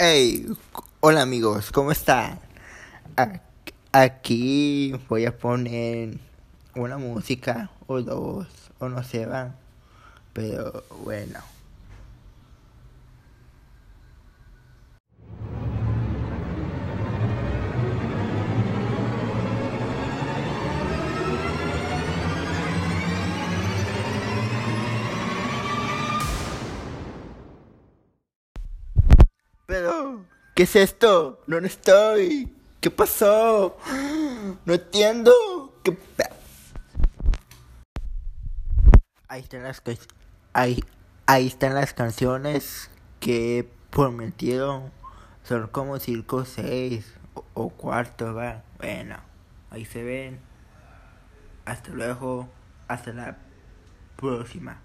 Hey, hola amigos, ¿cómo están? Aquí voy a poner una música o dos, o no sé, va. Pero bueno. Pero, ¿qué es esto? No, estoy. ¿Qué pasó? No entiendo. ¿Qué... Ahí están las ahí, ahí están las canciones que he prometido. Son como circo 6 o, o cuarto, va. Bueno, ahí se ven. Hasta luego. Hasta la próxima.